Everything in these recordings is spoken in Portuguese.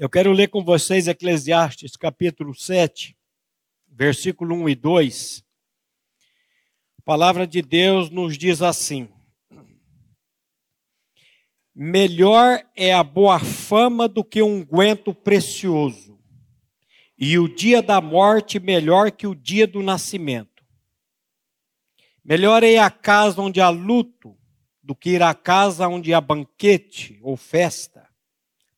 Eu quero ler com vocês Eclesiastes capítulo 7, versículo 1 e 2. A palavra de Deus nos diz assim: Melhor é a boa fama do que um guento precioso, e o dia da morte melhor que o dia do nascimento. Melhor é a casa onde há luto do que ir à casa onde há banquete ou festa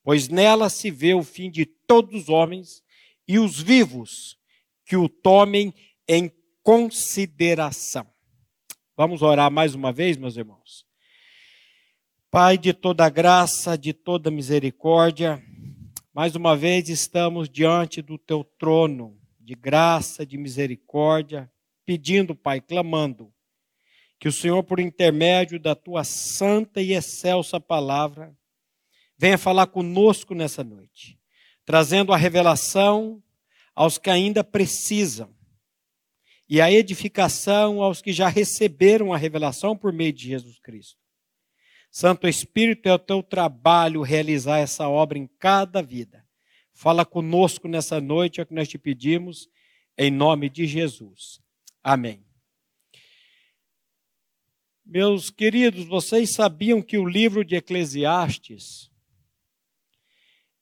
pois nela se vê o fim de todos os homens e os vivos que o tomem em consideração. Vamos orar mais uma vez, meus irmãos. Pai de toda graça, de toda misericórdia, mais uma vez estamos diante do teu trono de graça, de misericórdia, pedindo, Pai, clamando, que o Senhor, por intermédio da tua santa e excelsa palavra, venha falar conosco nessa noite, trazendo a revelação aos que ainda precisam e a edificação aos que já receberam a revelação por meio de Jesus Cristo. Santo Espírito, é o teu trabalho realizar essa obra em cada vida. Fala conosco nessa noite, é o que nós te pedimos, em nome de Jesus. Amém. Meus queridos, vocês sabiam que o livro de Eclesiastes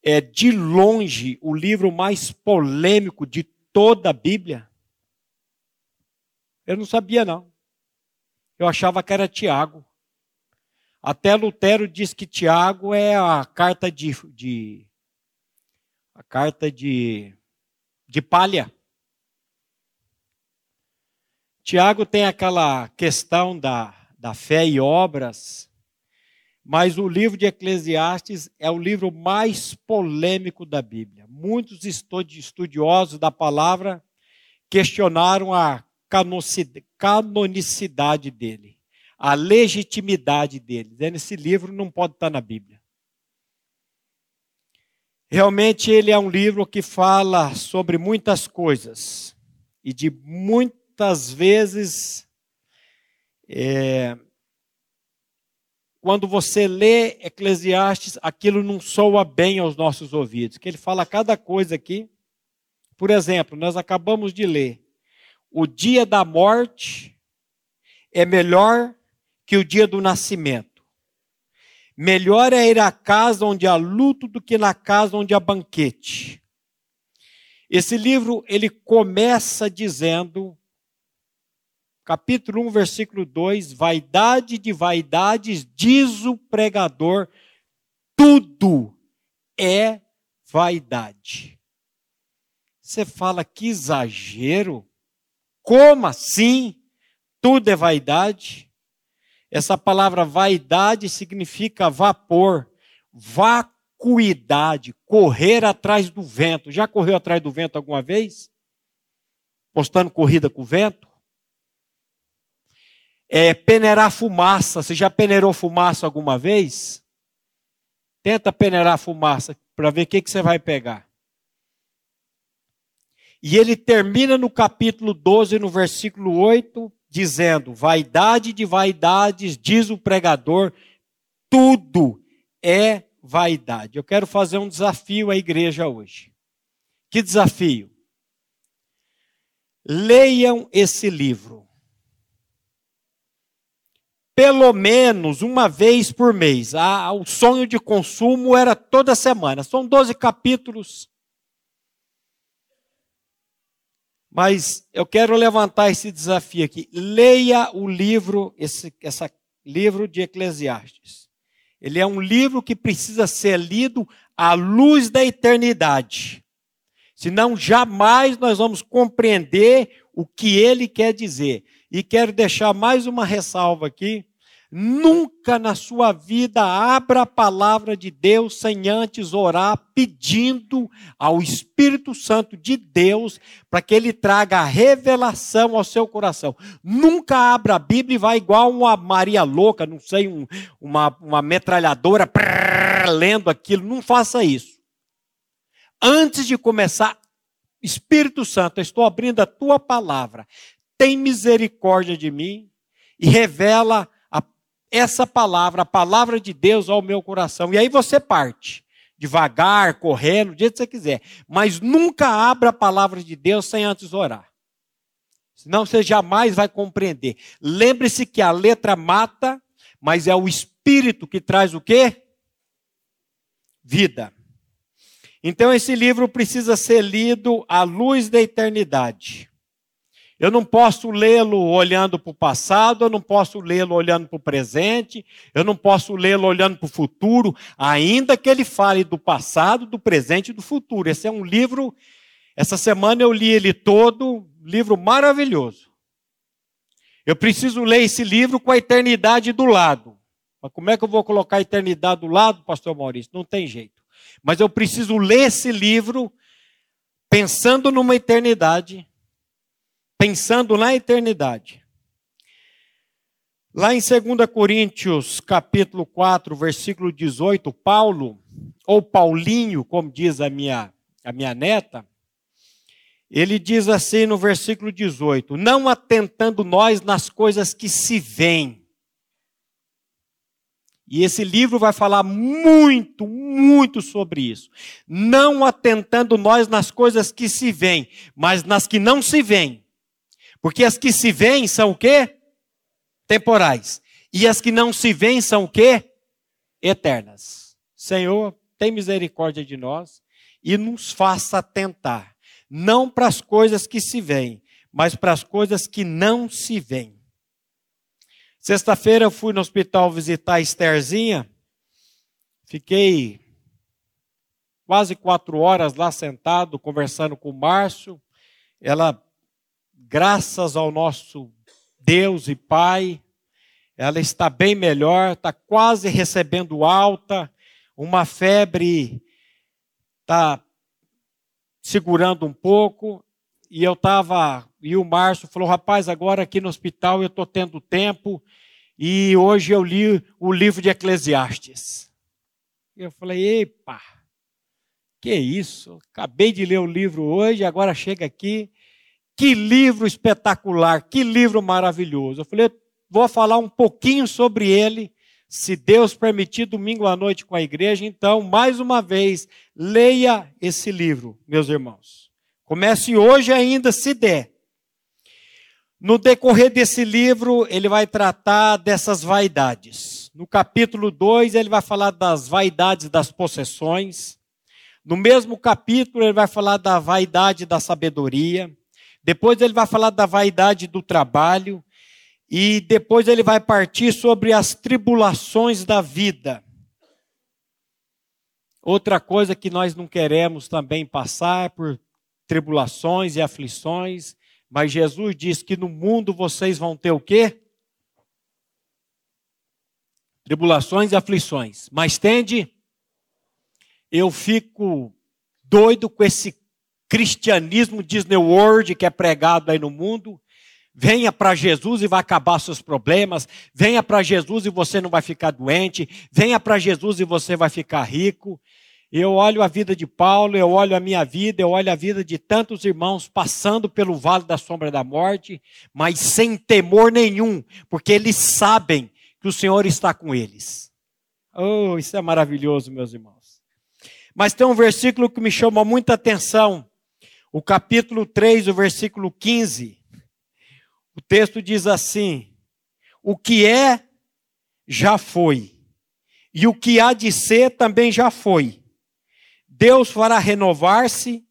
é de longe o livro mais polêmico de toda a Bíblia? Eu não sabia, não. Eu achava que era Tiago. Até Lutero diz que Tiago é a carta de, de a carta de, de palha. Tiago tem aquela questão da, da fé e obras, mas o livro de Eclesiastes é o livro mais polêmico da Bíblia. Muitos estudiosos da palavra questionaram a canonicidade dele, a legitimidade dele. Esse livro não pode estar na Bíblia. Realmente ele é um livro que fala sobre muitas coisas e de muitas vezes é, quando você lê Eclesiastes, aquilo não soa bem aos nossos ouvidos, que ele fala cada coisa aqui. Por exemplo, nós acabamos de ler: o dia da morte é melhor que o dia do nascimento. Melhor é ir à casa onde há luto do que na casa onde há banquete. Esse livro ele começa dizendo capítulo 1, versículo 2: Vaidade de vaidades, diz o pregador, tudo é vaidade. Você fala que exagero? Como assim? Tudo é vaidade? Essa palavra vaidade significa vapor, vacuidade, correr atrás do vento. Já correu atrás do vento alguma vez? Postando corrida com o vento? É, peneirar fumaça. Você já peneirou fumaça alguma vez? Tenta peneirar fumaça para ver o que, que você vai pegar. E ele termina no capítulo 12, no versículo 8, dizendo: Vaidade de vaidades, diz o pregador, tudo é vaidade. Eu quero fazer um desafio à igreja hoje. Que desafio? Leiam esse livro pelo menos uma vez por mês. O sonho de consumo era toda semana. São 12 capítulos. Mas eu quero levantar esse desafio aqui. Leia o livro, esse essa livro de Eclesiastes. Ele é um livro que precisa ser lido à luz da eternidade. Senão jamais nós vamos compreender o que ele quer dizer. E quero deixar mais uma ressalva aqui. Nunca na sua vida abra a palavra de Deus sem antes orar pedindo ao Espírito Santo de Deus para que ele traga a revelação ao seu coração. Nunca abra a Bíblia e vá igual uma Maria louca, não sei, um, uma, uma metralhadora prrr, lendo aquilo. Não faça isso. Antes de começar, Espírito Santo, estou abrindo a tua palavra tem misericórdia de mim e revela essa palavra, a palavra de Deus ao meu coração. E aí você parte devagar, correndo, do jeito que você quiser. Mas nunca abra a palavra de Deus sem antes orar. Senão você jamais vai compreender. Lembre-se que a letra mata, mas é o Espírito que traz o quê? Vida. Então esse livro precisa ser lido à luz da eternidade. Eu não posso lê-lo olhando para o passado, eu não posso lê-lo olhando para o presente, eu não posso lê-lo olhando para o futuro, ainda que ele fale do passado, do presente e do futuro. Esse é um livro, essa semana eu li ele todo, livro maravilhoso. Eu preciso ler esse livro com a eternidade do lado. Mas como é que eu vou colocar a eternidade do lado, pastor Maurício? Não tem jeito. Mas eu preciso ler esse livro pensando numa eternidade pensando na eternidade. Lá em 2 Coríntios, capítulo 4, versículo 18, Paulo, ou Paulinho, como diz a minha, a minha neta, ele diz assim no versículo 18: Não atentando nós nas coisas que se veem. E esse livro vai falar muito, muito sobre isso. Não atentando nós nas coisas que se veem, mas nas que não se veem. Porque as que se veem são o quê? Temporais. E as que não se veem são o quê? Eternas. Senhor, tem misericórdia de nós e nos faça atentar, não para as coisas que se veem, mas para as coisas que não se veem. Sexta-feira eu fui no hospital visitar a Estherzinha, fiquei quase quatro horas lá sentado, conversando com o Márcio. Ela graças ao nosso Deus e Pai, ela está bem melhor, está quase recebendo alta, uma febre está segurando um pouco, e eu estava, e o Márcio falou, rapaz, agora aqui no hospital eu estou tendo tempo, e hoje eu li o livro de Eclesiastes. Eu falei, epa, que isso? Acabei de ler o livro hoje, agora chega aqui, que livro espetacular, que livro maravilhoso. Eu falei, vou falar um pouquinho sobre ele, se Deus permitir, domingo à noite com a igreja. Então, mais uma vez, leia esse livro, meus irmãos. Comece hoje ainda, se der. No decorrer desse livro, ele vai tratar dessas vaidades. No capítulo 2, ele vai falar das vaidades das possessões. No mesmo capítulo, ele vai falar da vaidade da sabedoria. Depois ele vai falar da vaidade do trabalho. E depois ele vai partir sobre as tribulações da vida. Outra coisa que nós não queremos também passar por tribulações e aflições, mas Jesus diz que no mundo vocês vão ter o quê? Tribulações e aflições. Mas tende, eu fico doido com esse cristianismo Disney World que é pregado aí no mundo. Venha para Jesus e vai acabar seus problemas. Venha para Jesus e você não vai ficar doente. Venha para Jesus e você vai ficar rico. Eu olho a vida de Paulo, eu olho a minha vida, eu olho a vida de tantos irmãos passando pelo vale da sombra da morte, mas sem temor nenhum, porque eles sabem que o Senhor está com eles. Oh, isso é maravilhoso, meus irmãos. Mas tem um versículo que me chama muita atenção o capítulo 3, o versículo 15, o texto diz assim: O que é, já foi, e o que há de ser também já foi. Deus fará renovar-se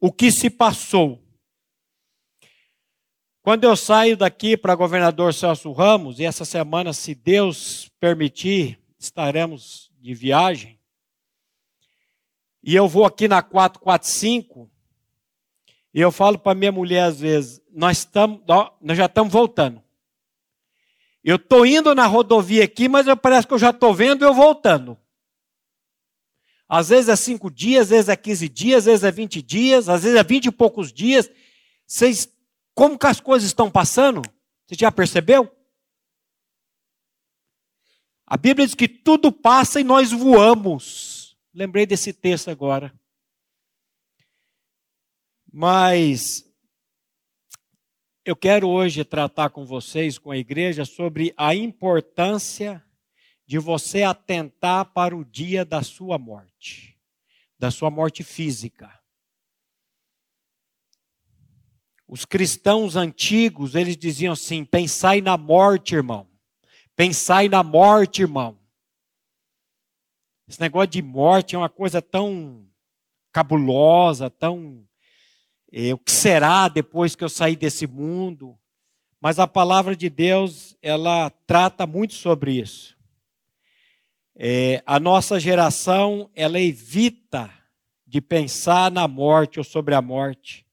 o que se passou. Quando eu saio daqui para governador Celso Ramos, e essa semana, se Deus permitir, estaremos de viagem, e eu vou aqui na 445, e eu falo para minha mulher às vezes, nós, estamos, nós já estamos voltando. Eu estou indo na rodovia aqui, mas eu, parece que eu já estou vendo eu voltando. Às vezes é cinco dias, às vezes é 15 dias, às vezes é 20 dias, às vezes é 20 e poucos dias. Vocês, como que as coisas estão passando? Você já percebeu? A Bíblia diz que tudo passa e nós voamos. Lembrei desse texto agora. Mas eu quero hoje tratar com vocês, com a igreja, sobre a importância de você atentar para o dia da sua morte. da sua morte física. Os cristãos antigos, eles diziam assim: pensai na morte, irmão. Pensai na morte, irmão. Esse negócio de morte é uma coisa tão cabulosa, tão. É, o que será depois que eu sair desse mundo? Mas a palavra de Deus, ela trata muito sobre isso. É, a nossa geração, ela evita de pensar na morte ou sobre a morte.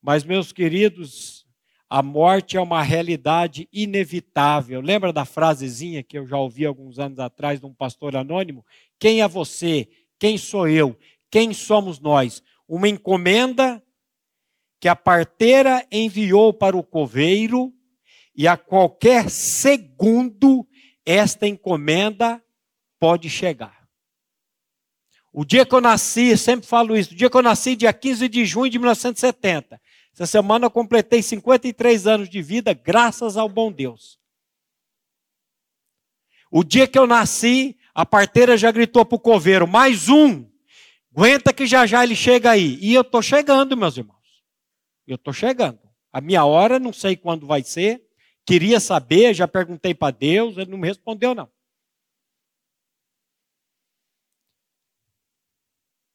Mas, meus queridos, a morte é uma realidade inevitável. Lembra da frasezinha que eu já ouvi alguns anos atrás de um pastor anônimo? Quem é você? Quem sou eu? Quem somos nós? Uma encomenda que a parteira enviou para o coveiro e a qualquer segundo esta encomenda pode chegar. O dia que eu nasci, sempre falo isso, o dia que eu nasci, dia 15 de junho de 1970, essa semana eu completei 53 anos de vida, graças ao bom Deus. O dia que eu nasci, a parteira já gritou para o coveiro: mais um, aguenta que já já ele chega aí. E eu estou chegando, meus irmãos. Eu estou chegando. A minha hora, não sei quando vai ser. Queria saber, já perguntei para Deus, ele não me respondeu, não.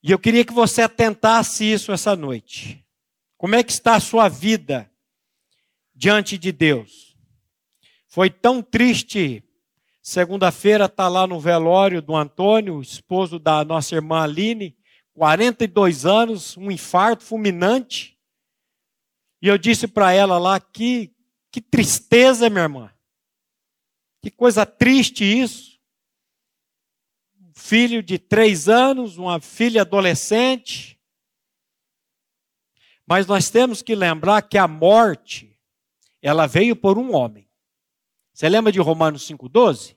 E eu queria que você atentasse isso essa noite. Como é que está a sua vida diante de Deus? Foi tão triste. Segunda-feira está lá no velório do Antônio, esposo da nossa irmã Aline, 42 anos, um infarto fulminante. E eu disse para ela lá que que tristeza, minha irmã. Que coisa triste isso. filho de três anos, uma filha adolescente, mas nós temos que lembrar que a morte, ela veio por um homem. Você lembra de Romanos 5,12?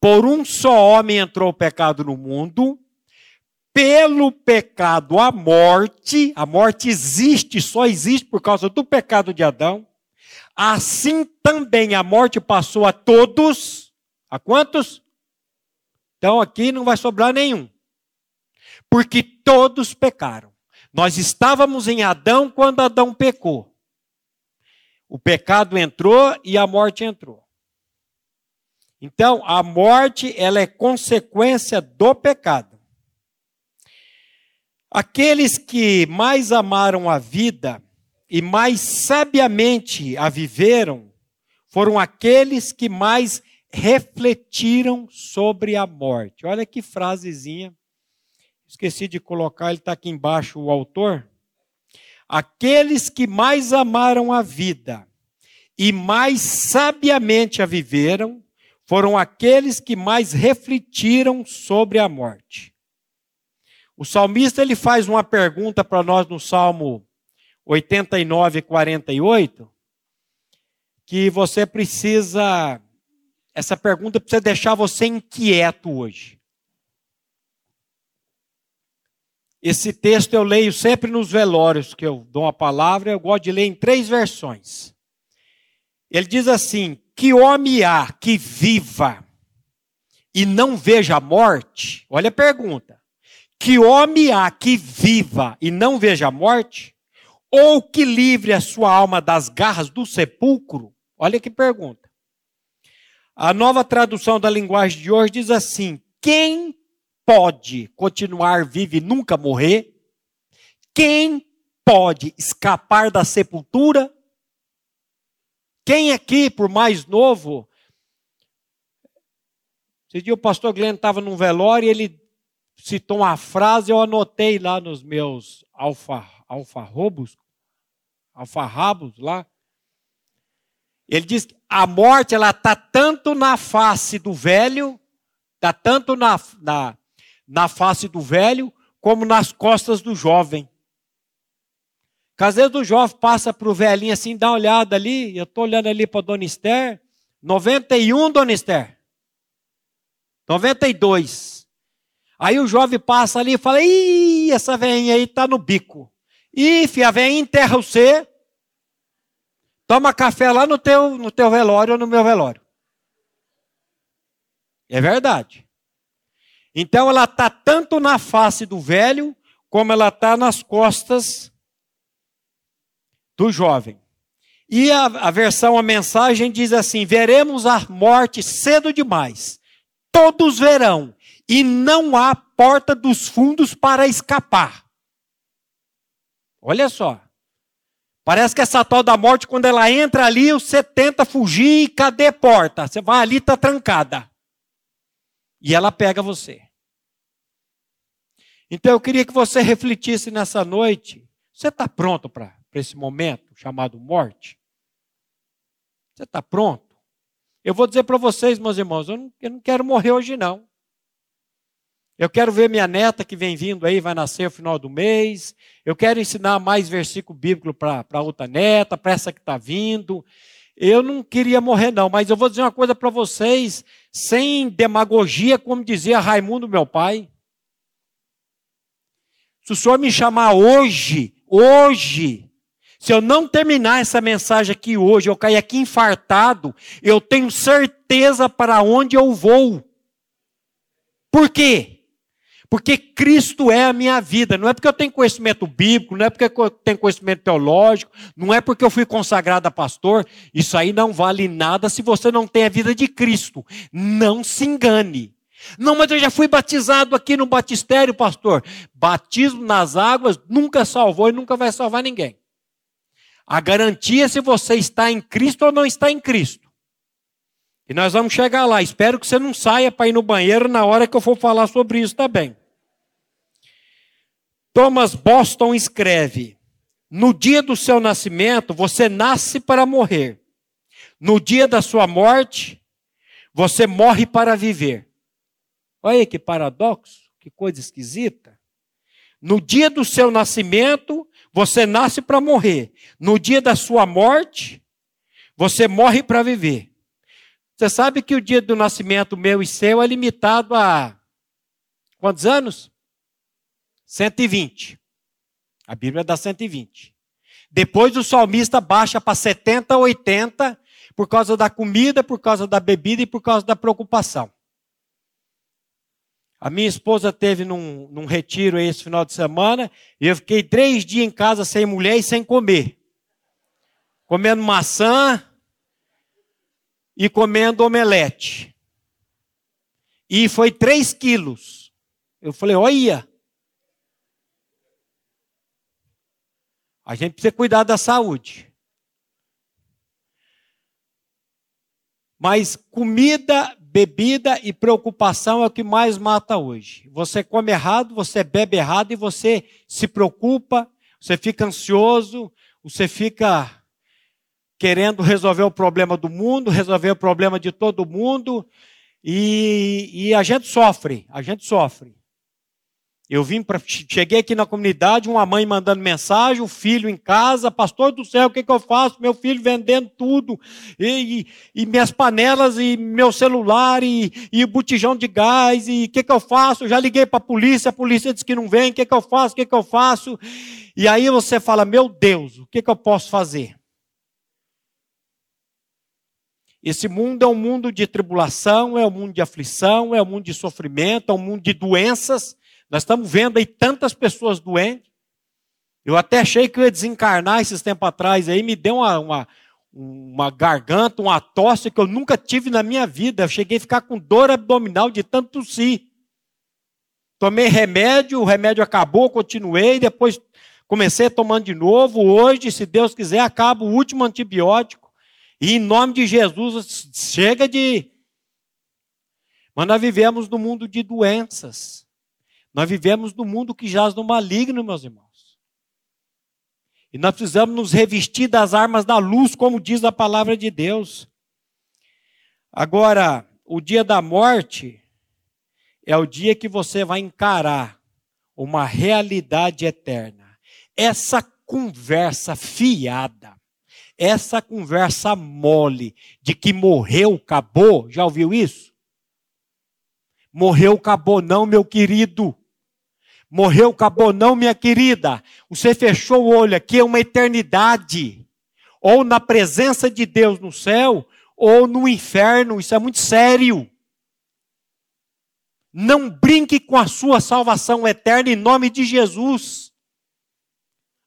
Por um só homem entrou o pecado no mundo, pelo pecado a morte, a morte existe, só existe por causa do pecado de Adão. Assim também a morte passou a todos. A quantos? Então aqui não vai sobrar nenhum. Porque todos pecaram. Nós estávamos em Adão quando Adão pecou. O pecado entrou e a morte entrou. Então, a morte, ela é consequência do pecado. Aqueles que mais amaram a vida e mais sabiamente a viveram foram aqueles que mais refletiram sobre a morte. Olha que frasezinha Esqueci de colocar, ele está aqui embaixo, o autor. Aqueles que mais amaram a vida e mais sabiamente a viveram foram aqueles que mais refletiram sobre a morte. O salmista ele faz uma pergunta para nós no Salmo 89, 48, que você precisa, essa pergunta precisa deixar você inquieto hoje. Esse texto eu leio sempre nos velórios que eu dou a palavra, eu gosto de ler em três versões. Ele diz assim: Que homem há que viva e não veja a morte? Olha a pergunta. Que homem há que viva e não veja a morte? Ou que livre a sua alma das garras do sepulcro? Olha que pergunta. A nova tradução da linguagem de hoje diz assim: Quem pode continuar vivo e nunca morrer? Quem pode escapar da sepultura? Quem aqui, por mais novo, esse dia o pastor Glenn estava num velório e ele citou uma frase, eu anotei lá nos meus alfa, alfarrobos, alfarrabos lá. Ele diz que a morte ela está tanto na face do velho, está tanto na, na, na face do velho, como nas costas do jovem. Às vezes o jovem passa para o velhinho assim, dá uma olhada ali, eu estou olhando ali para Dona Esther, 91, Dona Esther. 92. Aí o jovem passa ali e fala, ih, essa velhinha aí está no bico. Ih, a velhinha enterra você, toma café lá no teu, no teu velório ou no meu velório. É verdade. Então ela está tanto na face do velho como ela está nas costas do jovem. E a, a versão, a mensagem diz assim: veremos a morte cedo demais. Todos verão, e não há porta dos fundos para escapar. Olha só. Parece que essa tal da morte, quando ela entra ali, você tenta fugir e cadê porta? Você vai ali, está trancada. E ela pega você. Então eu queria que você refletisse nessa noite. Você está pronto para esse momento chamado morte? Você está pronto? Eu vou dizer para vocês, meus irmãos, eu não, eu não quero morrer hoje não. Eu quero ver minha neta que vem vindo aí, vai nascer no final do mês. Eu quero ensinar mais versículo bíblico para outra neta, para essa que está vindo. Eu não queria morrer, não, mas eu vou dizer uma coisa para vocês, sem demagogia, como dizia Raimundo, meu pai. Se o senhor me chamar hoje, hoje, se eu não terminar essa mensagem aqui hoje, eu cair aqui infartado, eu tenho certeza para onde eu vou. Por quê? Porque Cristo é a minha vida. Não é porque eu tenho conhecimento bíblico, não é porque eu tenho conhecimento teológico, não é porque eu fui consagrado a pastor. Isso aí não vale nada se você não tem a vida de Cristo. Não se engane. Não, mas eu já fui batizado aqui no batistério, pastor. Batismo nas águas nunca salvou e nunca vai salvar ninguém. A garantia é se você está em Cristo ou não está em Cristo. E nós vamos chegar lá. Espero que você não saia para ir no banheiro na hora que eu for falar sobre isso também. Thomas Boston escreve: No dia do seu nascimento, você nasce para morrer. No dia da sua morte, você morre para viver. Olha que paradoxo, que coisa esquisita. No dia do seu nascimento, você nasce para morrer. No dia da sua morte, você morre para viver. Você sabe que o dia do nascimento meu e seu é limitado a quantos anos? 120. A Bíblia dá 120. Depois o salmista baixa para 70, 80, por causa da comida, por causa da bebida e por causa da preocupação. A minha esposa teve num, num retiro esse final de semana e eu fiquei três dias em casa sem mulher e sem comer. Comendo maçã e comendo omelete. E foi três quilos. Eu falei, olha, A gente precisa cuidar da saúde. Mas comida, bebida e preocupação é o que mais mata hoje. Você come errado, você bebe errado e você se preocupa, você fica ansioso, você fica querendo resolver o problema do mundo, resolver o problema de todo mundo, e, e a gente sofre, a gente sofre. Eu vim para. Cheguei aqui na comunidade, uma mãe mandando mensagem, o filho em casa, pastor do céu, o que, que eu faço? Meu filho vendendo tudo, e, e, e minhas panelas, e meu celular, e, e botijão de gás, e o que, que eu faço? Eu já liguei para a polícia, a polícia disse que não vem, o que, que eu faço? O que, que eu faço? E aí você fala, meu Deus, o que, que eu posso fazer? Esse mundo é um mundo de tribulação, é um mundo de aflição, é um mundo de sofrimento, é um mundo de doenças. Nós estamos vendo aí tantas pessoas doentes. Eu até achei que eu ia desencarnar esses tempos atrás aí, me deu uma, uma, uma garganta, uma tosse que eu nunca tive na minha vida. Eu cheguei a ficar com dor abdominal de tanto tossir. Tomei remédio, o remédio acabou, continuei, depois comecei tomando de novo. Hoje, se Deus quiser, acaba o último antibiótico. E em nome de Jesus, chega de. Mas nós vivemos no mundo de doenças. Nós vivemos num mundo que jaz no maligno, meus irmãos. E nós precisamos nos revestir das armas da luz, como diz a palavra de Deus. Agora, o dia da morte é o dia que você vai encarar uma realidade eterna. Essa conversa fiada, essa conversa mole de que morreu, acabou, já ouviu isso? Morreu, acabou, não, meu querido. Morreu, acabou, não, minha querida. Você fechou o olho aqui, é uma eternidade. Ou na presença de Deus no céu, ou no inferno. Isso é muito sério. Não brinque com a sua salvação eterna em nome de Jesus.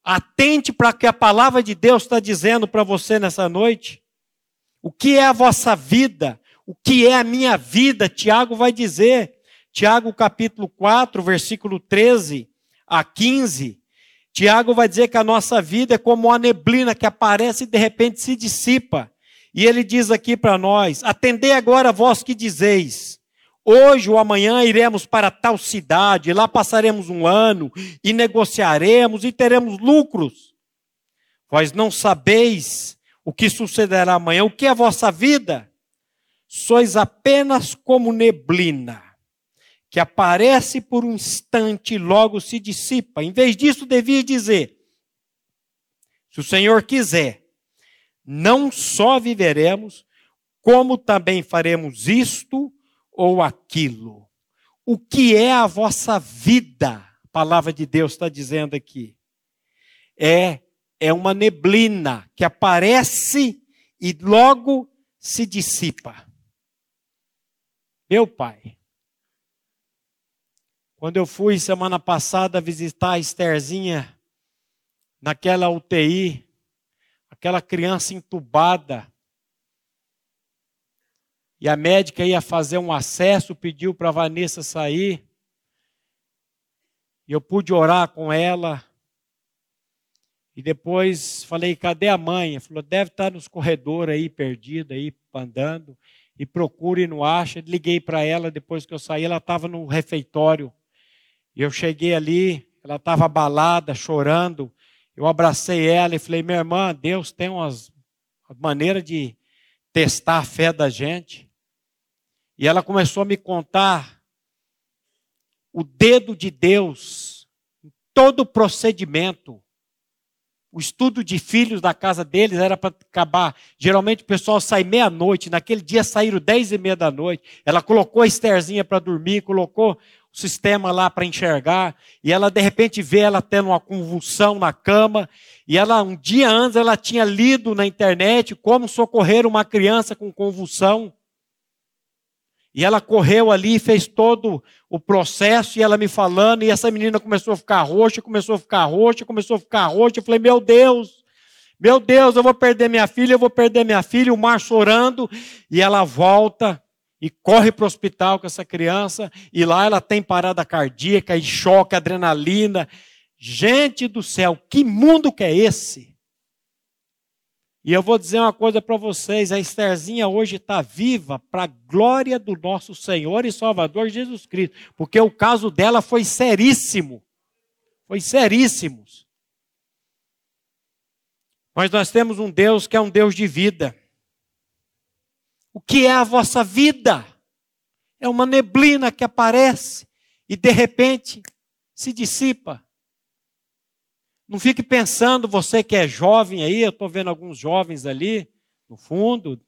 Atente para o que a palavra de Deus está dizendo para você nessa noite. O que é a vossa vida? O que é a minha vida? Tiago vai dizer. Tiago capítulo 4, versículo 13 a 15. Tiago vai dizer que a nossa vida é como uma neblina que aparece e de repente se dissipa. E ele diz aqui para nós: Atendei agora vós que dizeis, hoje ou amanhã iremos para tal cidade, lá passaremos um ano e negociaremos e teremos lucros. Vós não sabeis o que sucederá amanhã, o que é a vossa vida? Sois apenas como neblina que aparece por um instante e logo se dissipa. Em vez disso, devia dizer: se o Senhor quiser, não só viveremos, como também faremos isto ou aquilo. O que é a vossa vida? A palavra de Deus está dizendo aqui. É, é uma neblina que aparece e logo se dissipa. Meu Pai, quando eu fui semana passada visitar a Estherzinha naquela UTI, aquela criança entubada, e a médica ia fazer um acesso, pediu para a Vanessa sair, e eu pude orar com ela. E depois falei, cadê a mãe? Ela falou, deve estar nos corredores aí, perdida aí, andando. E procure e não acha. Liguei para ela depois que eu saí, ela estava no refeitório eu cheguei ali, ela estava abalada, chorando. Eu abracei ela e falei: minha irmã, Deus tem umas maneiras de testar a fé da gente. E ela começou a me contar o dedo de Deus em todo o procedimento. O estudo de filhos da casa deles era para acabar. Geralmente o pessoal sai meia-noite. Naquele dia saíram dez e meia da noite. Ela colocou a Estherzinha para dormir, colocou sistema lá para enxergar, e ela de repente vê ela tendo uma convulsão na cama, e ela um dia antes ela tinha lido na internet como socorrer uma criança com convulsão. E ela correu ali, fez todo o processo, e ela me falando, e essa menina começou a ficar roxa, começou a ficar roxa, começou a ficar roxa. Eu falei, meu Deus, meu Deus, eu vou perder minha filha, eu vou perder minha filha, o mar chorando, e ela volta e corre para o hospital com essa criança, e lá ela tem parada cardíaca, e choque, adrenalina. Gente do céu, que mundo que é esse? E eu vou dizer uma coisa para vocês: a Estherzinha hoje está viva para a glória do nosso Senhor e Salvador Jesus Cristo, porque o caso dela foi seríssimo. Foi seríssimo. Mas nós temos um Deus que é um Deus de vida. O que é a vossa vida? É uma neblina que aparece e de repente se dissipa. Não fique pensando, você que é jovem aí, eu estou vendo alguns jovens ali no fundo.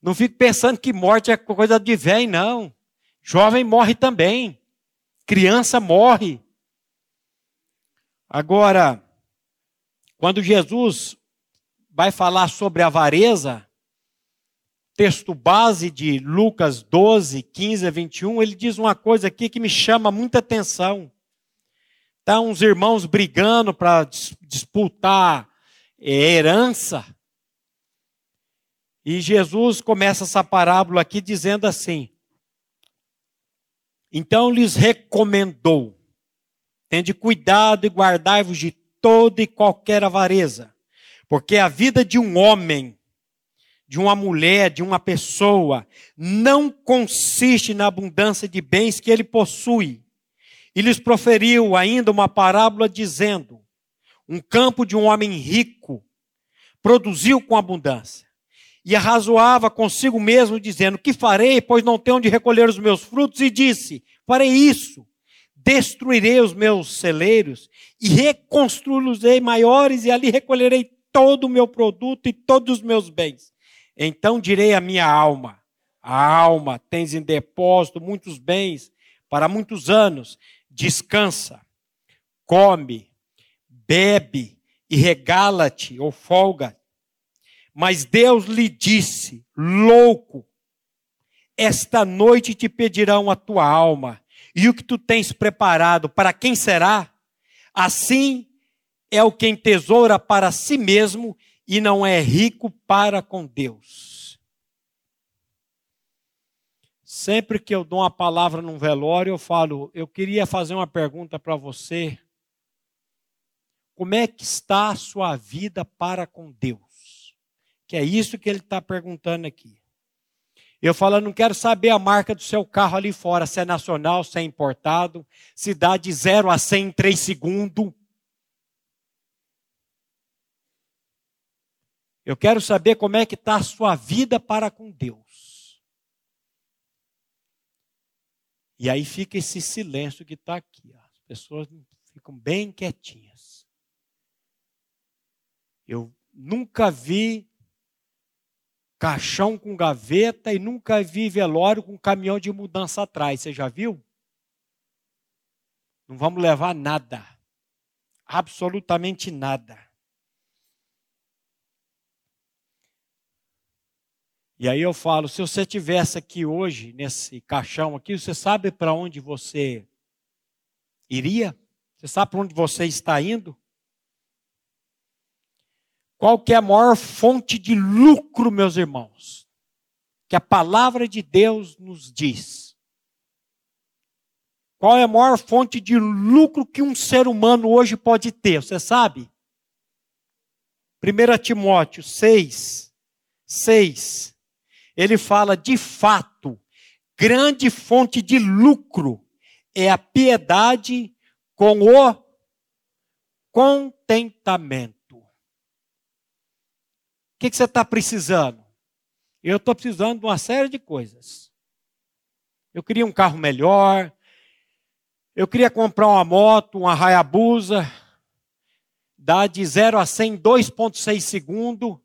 Não fique pensando que morte é coisa de velho, não. Jovem morre também. Criança morre. Agora, quando Jesus vai falar sobre a avareza, texto base de Lucas 12, 15 a 21, ele diz uma coisa aqui que me chama muita atenção. Tá uns irmãos brigando para disputar é, herança. E Jesus começa essa parábola aqui dizendo assim: Então lhes recomendou: Tende cuidado e guardai-vos de toda e qualquer avareza, porque a vida de um homem de uma mulher, de uma pessoa, não consiste na abundância de bens que ele possui. E lhes proferiu ainda uma parábola dizendo: Um campo de um homem rico produziu com abundância. E arrazoava consigo mesmo, dizendo: Que farei, pois não tenho onde recolher os meus frutos? E disse: Farei isso. Destruirei os meus celeiros e reconstruí-los maiores, e ali recolherei todo o meu produto e todos os meus bens. Então direi à minha alma: a alma, tens em depósito muitos bens para muitos anos, descansa, come, bebe e regala-te ou folga. Mas Deus lhe disse: louco, esta noite te pedirão a tua alma, e o que tu tens preparado, para quem será? Assim é o quem tesoura para si mesmo e não é rico para com Deus. Sempre que eu dou uma palavra num velório, eu falo: eu queria fazer uma pergunta para você. Como é que está a sua vida para com Deus? Que é isso que ele está perguntando aqui. Eu falo, eu não quero saber a marca do seu carro ali fora, se é nacional, se é importado, se dá de 0 a 100 em 3 segundos. Eu quero saber como é que está a sua vida para com Deus. E aí fica esse silêncio que está aqui. Ó. As pessoas ficam bem quietinhas. Eu nunca vi caixão com gaveta e nunca vi velório com caminhão de mudança atrás. Você já viu? Não vamos levar nada. Absolutamente nada. E aí eu falo, se você tivesse aqui hoje nesse caixão aqui, você sabe para onde você iria? Você sabe para onde você está indo? Qual que é a maior fonte de lucro, meus irmãos? Que a palavra de Deus nos diz. Qual é a maior fonte de lucro que um ser humano hoje pode ter? Você sabe? 1 Timóteo 6, 6 ele fala de fato, grande fonte de lucro é a piedade com o contentamento. O que, que você está precisando? Eu estou precisando de uma série de coisas. Eu queria um carro melhor, eu queria comprar uma moto, uma Hayabusa, dá de 0 a 100 2,6 segundos.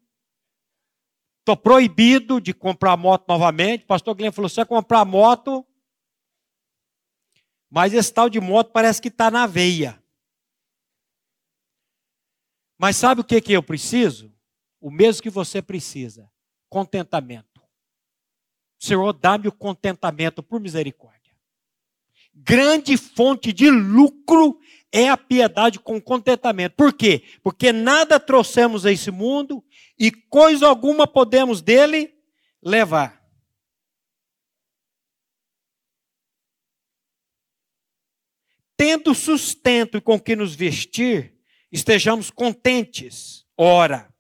Estou proibido de comprar moto novamente. O pastor Guilherme falou: você vai comprar moto, mas esse tal de moto parece que está na veia. Mas sabe o que, que eu preciso? O mesmo que você precisa: contentamento. Senhor, dá-me o contentamento por misericórdia. Grande fonte de lucro é a piedade com contentamento. Por quê? Porque nada trouxemos a esse mundo e coisa alguma podemos dele levar. Tendo sustento e com que nos vestir, estejamos contentes. Ora,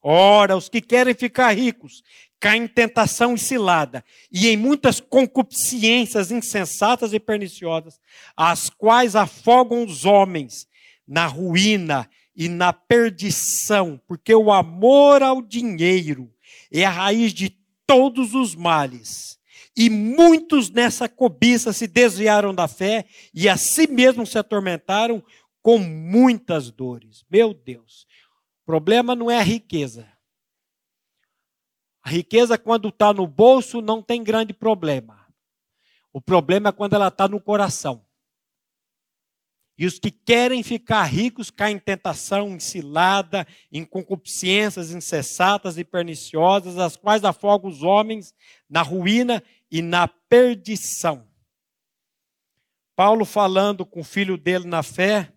ora, os que querem ficar ricos caem em tentação e cilada, e em muitas concupiscências insensatas e perniciosas, as quais afogam os homens na ruína e na perdição, porque o amor ao dinheiro é a raiz de todos os males. E muitos nessa cobiça se desviaram da fé e a si mesmos se atormentaram com muitas dores. Meu Deus, o problema não é a riqueza. A riqueza, quando está no bolso, não tem grande problema. O problema é quando ela está no coração. E os que querem ficar ricos caem em tentação, em cilada, em concupiscências incessatas e perniciosas, as quais afogam os homens na ruína e na perdição. Paulo falando com o filho dele na fé,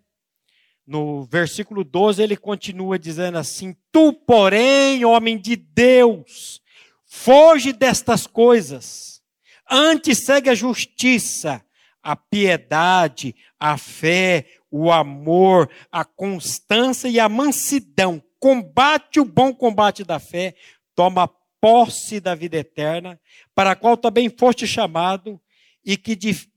no versículo 12, ele continua dizendo assim: Tu, porém, homem de Deus, foge destas coisas, antes segue a justiça, a piedade, a fé, o amor, a constância e a mansidão. Combate o bom combate da fé, toma posse da vida eterna, para a qual também foste chamado, e, que de,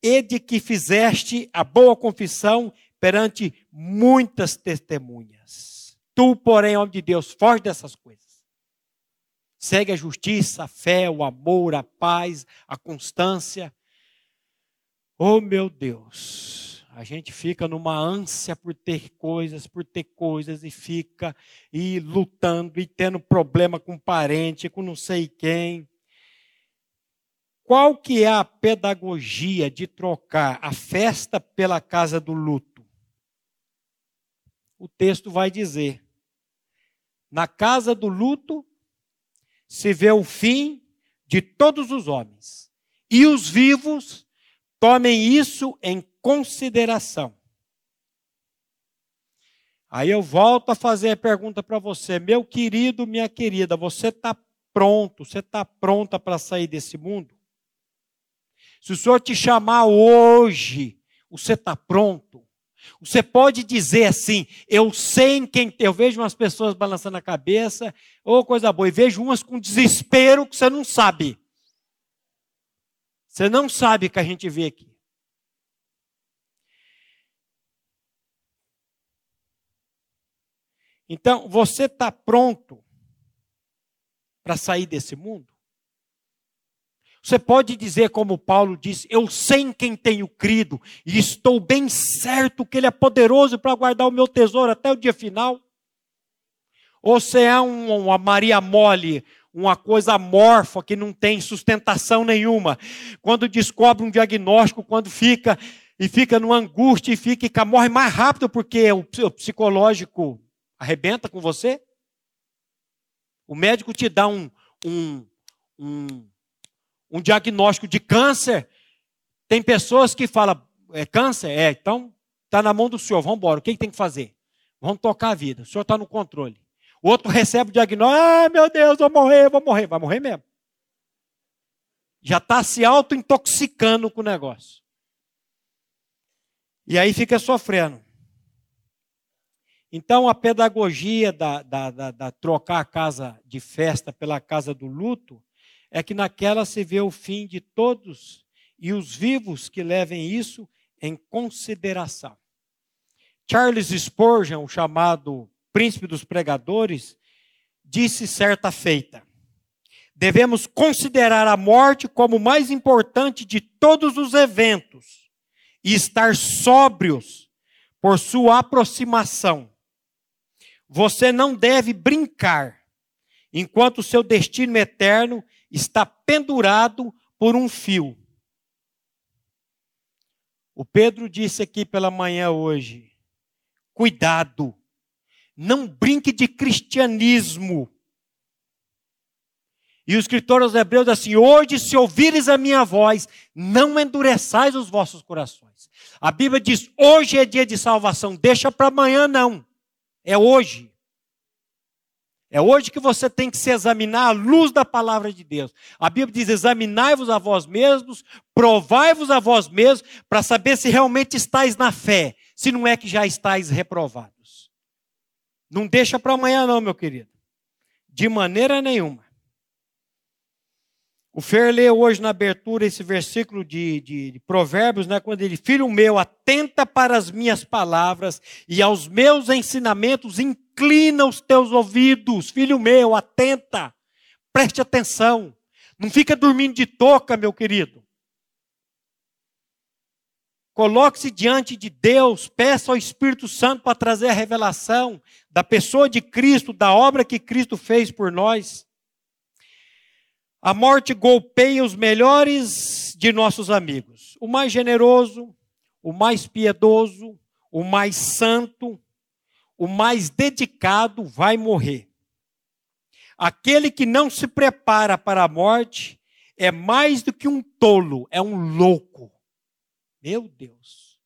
e de que fizeste a boa confissão perante muitas testemunhas. Tu, porém, homem de Deus, foge dessas coisas. Segue a justiça, a fé, o amor, a paz, a constância Oh meu Deus, a gente fica numa ânsia por ter coisas, por ter coisas, e fica e lutando e tendo problema com parente, com não sei quem. Qual que é a pedagogia de trocar a festa pela casa do luto? O texto vai dizer: na casa do luto se vê o fim de todos os homens. E os vivos tomem isso em consideração. Aí eu volto a fazer a pergunta para você, meu querido, minha querida, você está pronto, você está pronta para sair desse mundo? Se o Senhor te chamar hoje, você está pronto? Você pode dizer assim, eu sei em quem. Eu vejo umas pessoas balançando a cabeça, ou oh, coisa boa, e vejo umas com desespero que você não sabe. Você não sabe o que a gente vê aqui. Então, você está pronto para sair desse mundo? Você pode dizer, como Paulo disse: Eu sei em quem tenho crido, e estou bem certo que Ele é poderoso para guardar o meu tesouro até o dia final? Ou você é um, uma Maria mole, uma coisa amorfa que não tem sustentação nenhuma? Quando descobre um diagnóstico, quando fica e fica numa angústia e fica e morre mais rápido porque o psicológico Arrebenta com você? O médico te dá um, um, um, um diagnóstico de câncer. Tem pessoas que falam, é câncer? É, então está na mão do senhor, vamos embora. O que, que tem que fazer? Vamos tocar a vida, o senhor está no controle. O outro recebe o diagnóstico, ah, meu Deus, vou morrer, vou morrer. Vai morrer mesmo. Já está se auto-intoxicando com o negócio. E aí fica sofrendo. Então, a pedagogia da, da, da, da, trocar a casa de festa pela casa do luto é que naquela se vê o fim de todos e os vivos que levem isso em consideração. Charles Spurgeon, o chamado príncipe dos pregadores, disse certa feita: devemos considerar a morte como o mais importante de todos os eventos e estar sóbrios por sua aproximação você não deve brincar enquanto seu destino eterno está pendurado por um fio. O Pedro disse aqui pela manhã hoje: cuidado, não brinque de cristianismo. E o escritor aos Hebreus diz assim: Hoje, se ouvires a minha voz, não endureçais os vossos corações. A Bíblia diz: Hoje é dia de salvação, deixa para amanhã não. É hoje. É hoje que você tem que se examinar à luz da palavra de Deus. A Bíblia diz: examinai-vos a vós mesmos, provai-vos a vós mesmos, para saber se realmente estáis na fé, se não é que já estáis reprovados. Não deixa para amanhã, não, meu querido. De maneira nenhuma. O Fer leu hoje na abertura esse versículo de, de, de, Provérbios, né, quando ele, filho meu, atenta para as minhas palavras e aos meus ensinamentos, inclina os teus ouvidos. Filho meu, atenta, preste atenção. Não fica dormindo de toca, meu querido. Coloque-se diante de Deus, peça ao Espírito Santo para trazer a revelação da pessoa de Cristo, da obra que Cristo fez por nós. A morte golpeia os melhores de nossos amigos. O mais generoso, o mais piedoso, o mais santo, o mais dedicado vai morrer. Aquele que não se prepara para a morte é mais do que um tolo, é um louco. Meu Deus.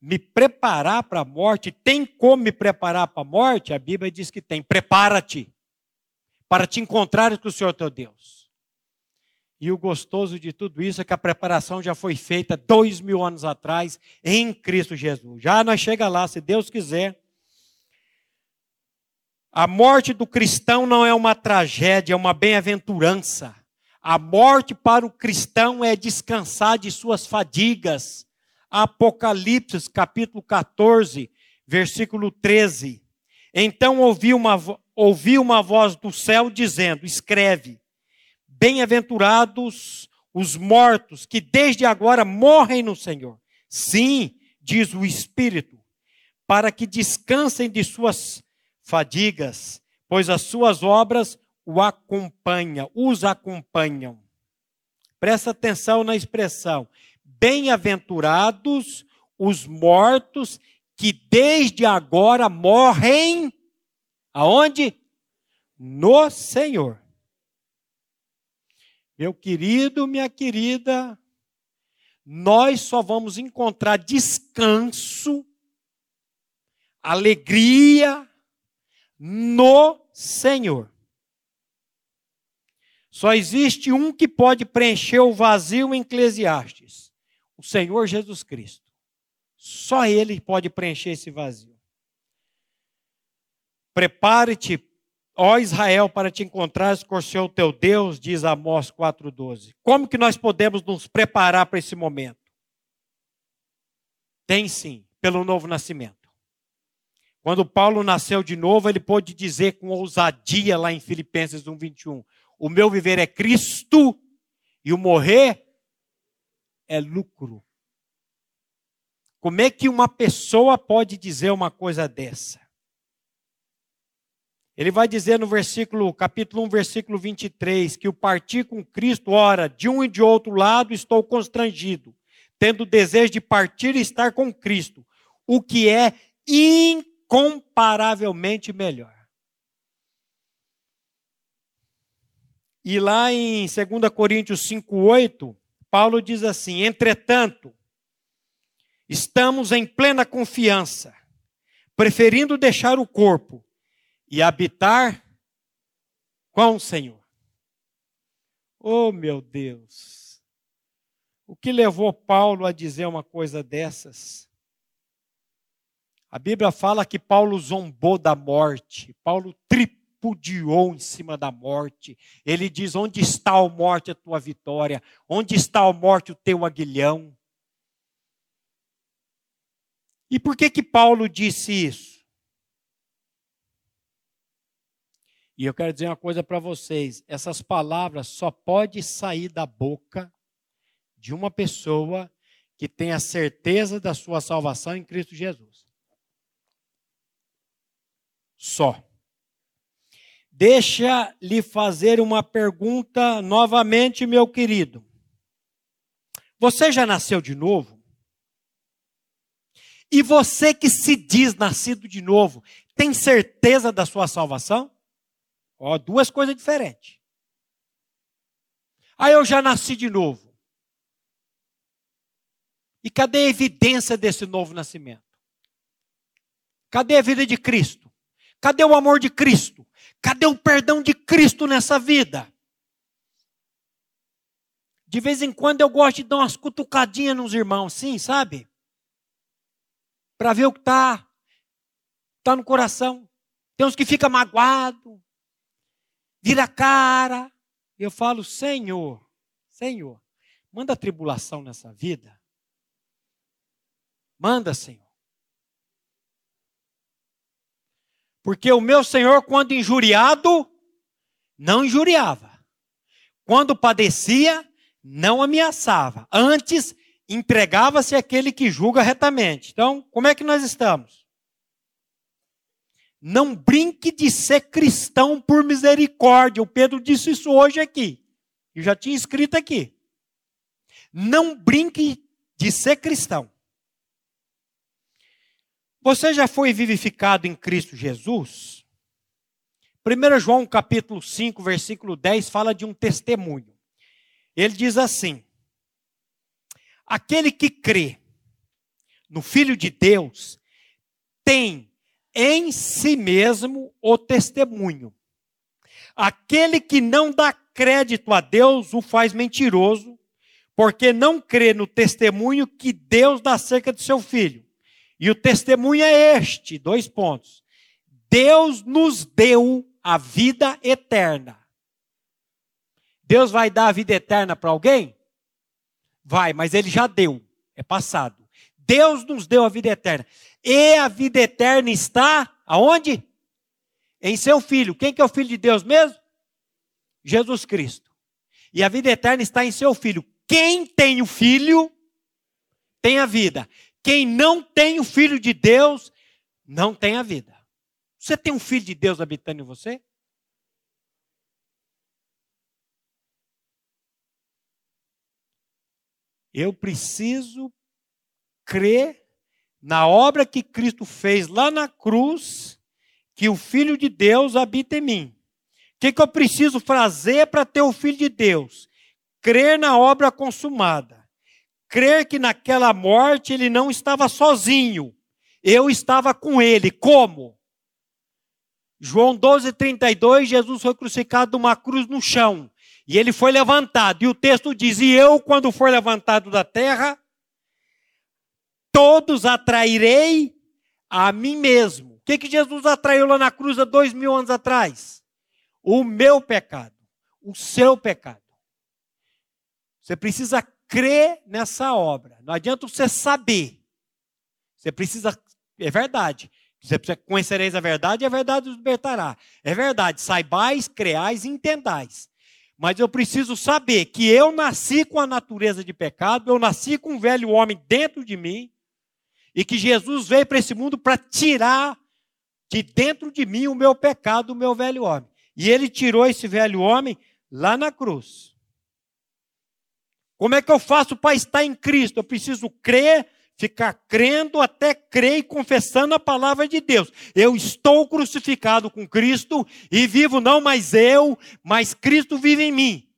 Me preparar para a morte, tem como me preparar para a morte? A Bíblia diz que tem. Prepara-te para te encontrar com o Senhor teu Deus. E o gostoso de tudo isso é que a preparação já foi feita dois mil anos atrás em Cristo Jesus. Já nós chega lá, se Deus quiser. A morte do cristão não é uma tragédia, é uma bem-aventurança. A morte para o cristão é descansar de suas fadigas. Apocalipse, capítulo 14, versículo 13. Então ouvi uma, ouvi uma voz do céu dizendo: Escreve, bem-aventurados os mortos que desde agora morrem no Senhor. Sim, diz o Espírito, para que descansem de suas fadigas, pois as suas obras o acompanham, os acompanham. Presta atenção na expressão: bem-aventurados os mortos que desde agora morrem Aonde? No Senhor. Meu querido, minha querida, nós só vamos encontrar descanso, alegria no Senhor. Só existe um que pode preencher o vazio em Eclesiastes: o Senhor Jesus Cristo. Só Ele pode preencher esse vazio. Prepare-te, ó Israel, para te encontrares com o Senhor teu Deus, diz Amós 4,12. Como que nós podemos nos preparar para esse momento? Tem sim, pelo novo nascimento. Quando Paulo nasceu de novo, ele pôde dizer com ousadia lá em Filipenses 1,21: o meu viver é Cristo e o morrer é lucro. Como é que uma pessoa pode dizer uma coisa dessa? Ele vai dizer no versículo, capítulo 1, versículo 23, que o partir com Cristo, ora, de um e de outro lado estou constrangido, tendo desejo de partir e estar com Cristo, o que é incomparavelmente melhor. E lá em 2 Coríntios 5,8, Paulo diz assim: Entretanto, estamos em plena confiança, preferindo deixar o corpo e habitar com o Senhor. Oh, meu Deus! O que levou Paulo a dizer uma coisa dessas? A Bíblia fala que Paulo zombou da morte, Paulo triplicou repudiou em cima da morte. Ele diz: Onde está a morte a tua vitória? Onde está a morte o teu aguilhão? E por que que Paulo disse isso? E eu quero dizer uma coisa para vocês: essas palavras só pode sair da boca de uma pessoa que tem a certeza da sua salvação em Cristo Jesus. Só. Deixa lhe fazer uma pergunta novamente, meu querido. Você já nasceu de novo? E você que se diz nascido de novo, tem certeza da sua salvação? Ó, duas coisas diferentes. Aí ah, eu já nasci de novo. E cadê a evidência desse novo nascimento? Cadê a vida de Cristo? Cadê o amor de Cristo? Cadê o perdão de Cristo nessa vida? De vez em quando eu gosto de dar umas cutucadinhas nos irmãos, sim, sabe? Para ver o que está tá no coração. Tem uns que ficam magoado, vira a cara. Eu falo, Senhor, Senhor, manda tribulação nessa vida. Manda, Senhor. Porque o meu Senhor, quando injuriado, não injuriava. Quando padecia, não ameaçava. Antes, entregava-se àquele que julga retamente. Então, como é que nós estamos? Não brinque de ser cristão por misericórdia. O Pedro disse isso hoje aqui. Eu já tinha escrito aqui. Não brinque de ser cristão. Você já foi vivificado em Cristo Jesus? 1 João capítulo 5, versículo 10 fala de um testemunho. Ele diz assim: Aquele que crê no Filho de Deus tem em si mesmo o testemunho. Aquele que não dá crédito a Deus o faz mentiroso, porque não crê no testemunho que Deus dá acerca de seu filho. E o testemunho é este: dois pontos. Deus nos deu a vida eterna. Deus vai dar a vida eterna para alguém? Vai, mas ele já deu, é passado. Deus nos deu a vida eterna. E a vida eterna está aonde? Em seu filho. Quem que é o filho de Deus mesmo? Jesus Cristo. E a vida eterna está em seu filho. Quem tem o filho tem a vida. Quem não tem o Filho de Deus, não tem a vida. Você tem um Filho de Deus habitando em você? Eu preciso crer na obra que Cristo fez lá na cruz, que o Filho de Deus habita em mim. O que, que eu preciso fazer para ter o Filho de Deus? crer na obra consumada, crer que naquela morte ele não estava sozinho, eu estava com ele. Como? João 12, 32, Jesus foi crucificado numa cruz no chão. E ele foi levantado. E o texto diz: E eu, quando for levantado da terra, todos atrairei a mim mesmo. O que, que Jesus atraiu lá na cruz há dois mil anos atrás? O meu pecado, o seu pecado. Você precisa crer nessa obra. Não adianta você saber. Você precisa, é verdade. Você precisa conhecereis a verdade e a verdade os libertará. É verdade, saibais, creais e entendais. Mas eu preciso saber que eu nasci com a natureza de pecado, eu nasci com um velho homem dentro de mim, e que Jesus veio para esse mundo para tirar de dentro de mim o meu pecado, o meu velho homem. E ele tirou esse velho homem lá na cruz. Como é que eu faço para estar em Cristo? Eu preciso crer, ficar crendo até crer e confessando a palavra de Deus. Eu estou crucificado com Cristo e vivo não mais eu, mas Cristo vive em mim.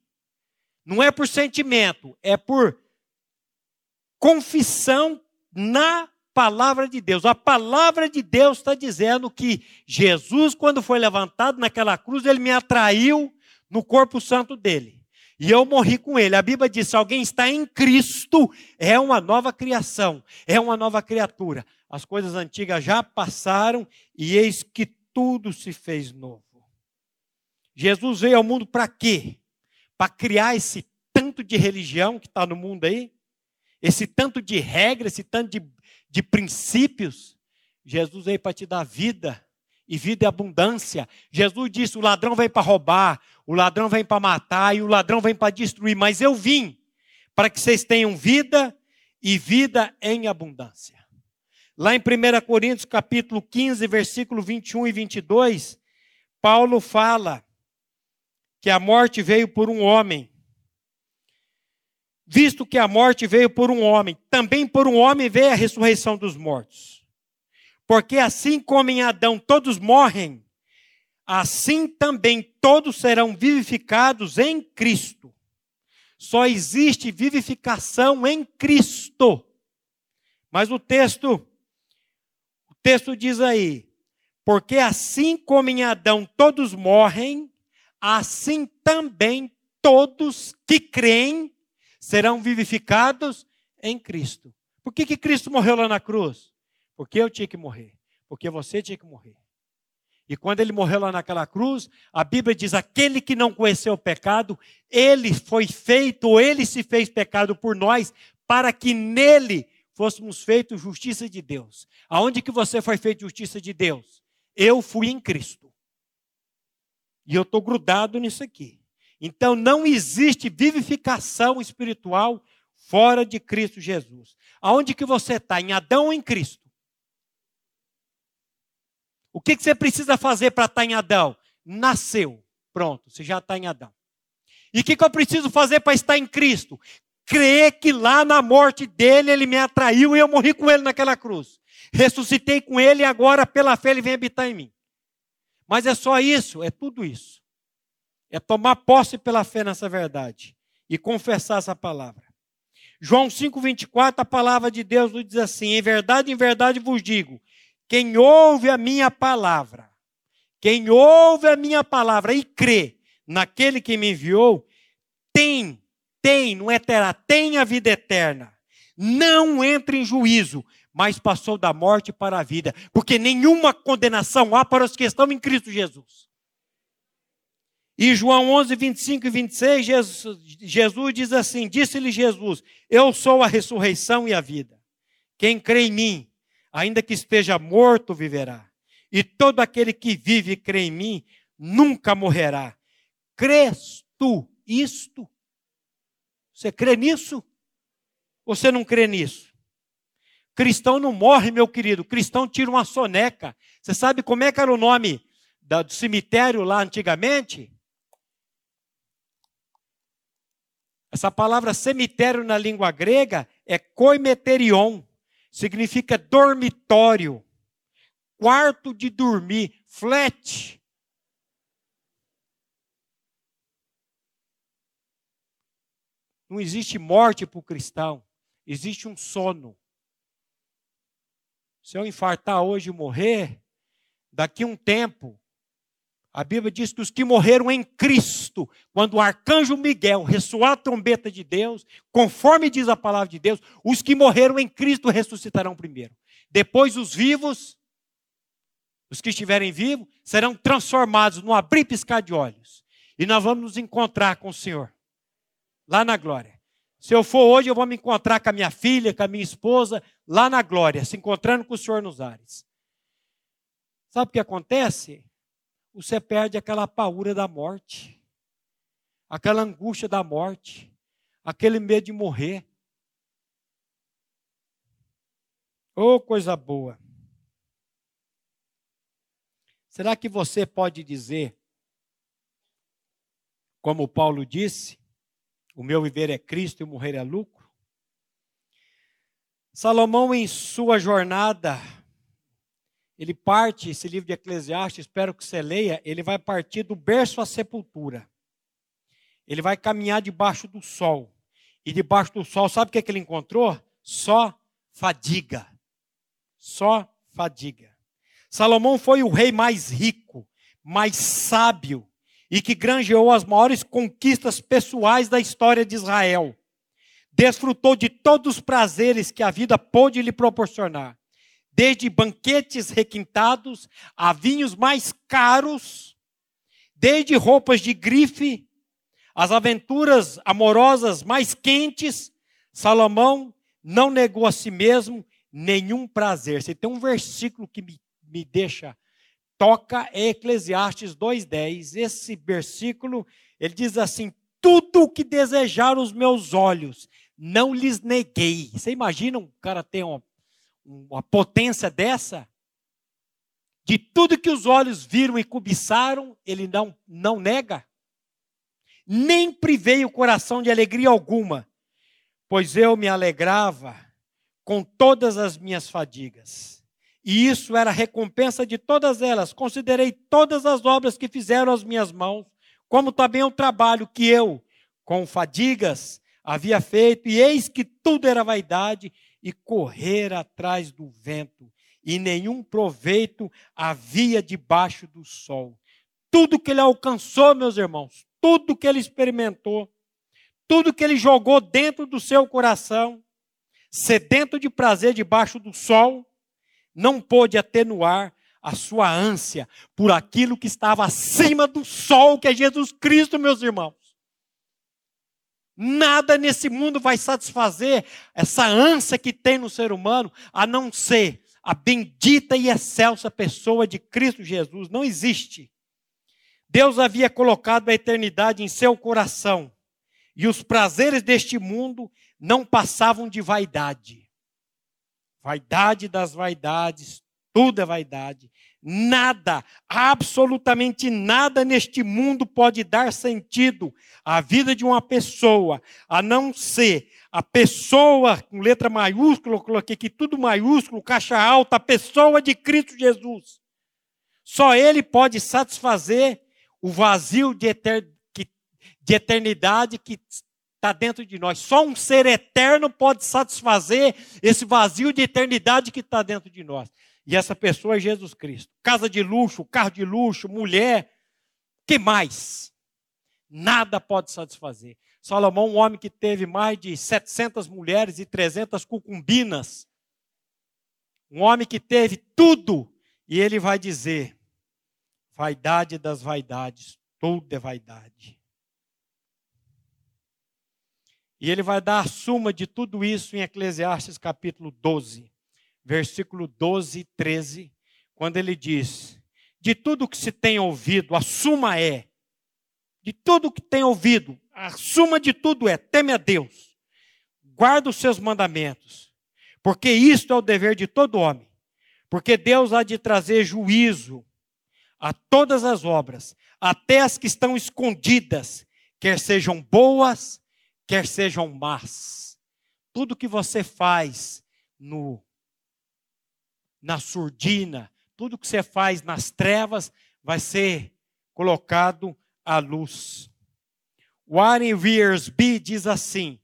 Não é por sentimento, é por confissão na palavra de Deus. A palavra de Deus está dizendo que Jesus, quando foi levantado naquela cruz, ele me atraiu no corpo santo dele. E eu morri com ele. A Bíblia diz: se alguém está em Cristo, é uma nova criação, é uma nova criatura. As coisas antigas já passaram e eis que tudo se fez novo. Jesus veio ao mundo para quê? Para criar esse tanto de religião que está no mundo aí, esse tanto de regra, esse tanto de de princípios, Jesus veio para te dar vida e vida e abundância. Jesus disse: o ladrão vem para roubar, o ladrão vem para matar e o ladrão vem para destruir, mas eu vim para que vocês tenham vida e vida em abundância. Lá em 1 Coríntios capítulo 15, versículo 21 e 22, Paulo fala que a morte veio por um homem, Visto que a morte veio por um homem, também por um homem veio a ressurreição dos mortos. Porque assim como em Adão todos morrem, assim também todos serão vivificados em Cristo. Só existe vivificação em Cristo. Mas o texto, o texto diz aí, porque assim como em Adão todos morrem, assim também todos que creem serão vivificados em Cristo. Por que, que Cristo morreu lá na cruz? Porque eu tinha que morrer. Porque você tinha que morrer. E quando ele morreu lá naquela cruz, a Bíblia diz: aquele que não conheceu o pecado, ele foi feito, ou ele se fez pecado por nós, para que nele fôssemos feitos justiça de Deus. Aonde que você foi feito justiça de Deus? Eu fui em Cristo. E eu estou grudado nisso aqui. Então não existe vivificação espiritual fora de Cristo Jesus. Aonde que você está? Em Adão ou em Cristo? O que, que você precisa fazer para estar tá em Adão? Nasceu. Pronto, você já está em Adão. E o que, que eu preciso fazer para estar em Cristo? Crer que lá na morte dele ele me atraiu e eu morri com ele naquela cruz. Ressuscitei com ele e agora pela fé ele vem habitar em mim. Mas é só isso? É tudo isso. É tomar posse pela fé nessa verdade e confessar essa palavra. João 5,24, a palavra de Deus nos diz assim: Em verdade, em verdade vos digo, quem ouve a minha palavra, quem ouve a minha palavra e crê naquele que me enviou, tem, tem, não é terá, tem a vida eterna. Não entra em juízo, mas passou da morte para a vida, porque nenhuma condenação há para os que estão em Cristo Jesus. E João 11, 25 e 26, Jesus, Jesus diz assim: Disse-lhe Jesus: Eu sou a ressurreição e a vida. Quem crê em mim, ainda que esteja morto, viverá. E todo aquele que vive e crê em mim, nunca morrerá. Crês tu isto? Você crê nisso? Ou você não crê nisso? Cristão não morre, meu querido. Cristão tira uma soneca. Você sabe como é que era o nome do cemitério lá antigamente? Essa palavra cemitério na língua grega é koimeterion, significa dormitório, quarto de dormir, flat. Não existe morte para o cristão, existe um sono. Se eu infartar hoje e morrer, daqui um tempo, a Bíblia diz que os que morreram em Cristo, quando o arcanjo Miguel ressoar a trombeta de Deus, conforme diz a palavra de Deus, os que morreram em Cristo ressuscitarão primeiro. Depois os vivos, os que estiverem vivos, serão transformados no abrir e piscar de olhos. E nós vamos nos encontrar com o Senhor, lá na glória. Se eu for hoje, eu vou me encontrar com a minha filha, com a minha esposa, lá na glória, se encontrando com o Senhor nos ares. Sabe o que acontece? Você perde aquela paura da morte, aquela angústia da morte, aquele medo de morrer. Oh, coisa boa. Será que você pode dizer, como Paulo disse, o meu viver é Cristo e morrer é lucro? Salomão, em sua jornada ele parte, esse livro de Eclesiastes, espero que você leia, ele vai partir do berço à sepultura. Ele vai caminhar debaixo do sol. E debaixo do sol, sabe o que, é que ele encontrou? Só fadiga. Só fadiga. Salomão foi o rei mais rico, mais sábio e que granjeou as maiores conquistas pessoais da história de Israel. Desfrutou de todos os prazeres que a vida pôde lhe proporcionar desde banquetes requintados a vinhos mais caros, desde roupas de grife, as aventuras amorosas mais quentes, Salomão não negou a si mesmo nenhum prazer. Se tem um versículo que me, me deixa toca é Eclesiastes 2:10. Esse versículo, ele diz assim: "Tudo o que desejaram os meus olhos, não lhes neguei". Você imagina um cara ter uma uma potência dessa, de tudo que os olhos viram e cobiçaram, ele não, não nega. Nem privei o coração de alegria alguma, pois eu me alegrava com todas as minhas fadigas. E isso era recompensa de todas elas. Considerei todas as obras que fizeram as minhas mãos, como também o trabalho que eu, com fadigas, havia feito, e eis que tudo era vaidade e correr atrás do vento, e nenhum proveito havia debaixo do sol. Tudo que ele alcançou, meus irmãos, tudo que ele experimentou, tudo que ele jogou dentro do seu coração, sedento de prazer debaixo do sol, não pôde atenuar a sua ânsia por aquilo que estava acima do sol, que é Jesus Cristo, meus irmãos. Nada nesse mundo vai satisfazer essa ânsia que tem no ser humano, a não ser a bendita e excelsa pessoa de Cristo Jesus. Não existe. Deus havia colocado a eternidade em seu coração, e os prazeres deste mundo não passavam de vaidade. Vaidade das vaidades, tudo é vaidade. Nada, absolutamente nada neste mundo pode dar sentido à vida de uma pessoa, a não ser a pessoa, com letra maiúscula, eu coloquei aqui tudo maiúsculo, caixa alta, a pessoa de Cristo Jesus. Só Ele pode satisfazer o vazio de, de eternidade que está dentro de nós. Só um ser eterno pode satisfazer esse vazio de eternidade que está dentro de nós. E essa pessoa é Jesus Cristo. Casa de luxo, carro de luxo, mulher, que mais? Nada pode satisfazer. Salomão, um homem que teve mais de 700 mulheres e 300 cucumbinas. Um homem que teve tudo. E ele vai dizer: vaidade das vaidades, tudo é vaidade. E ele vai dar a suma de tudo isso em Eclesiastes capítulo 12 versículo 12 e 13, quando ele diz: De tudo que se tem ouvido, a suma é, de tudo que tem ouvido, a suma de tudo é: teme a Deus, guarda os seus mandamentos, porque isto é o dever de todo homem, porque Deus há de trazer juízo a todas as obras, até as que estão escondidas, quer sejam boas, quer sejam más. Tudo que você faz no na surdina, tudo que você faz nas trevas vai ser colocado à luz. Warren Wiersbe diz assim: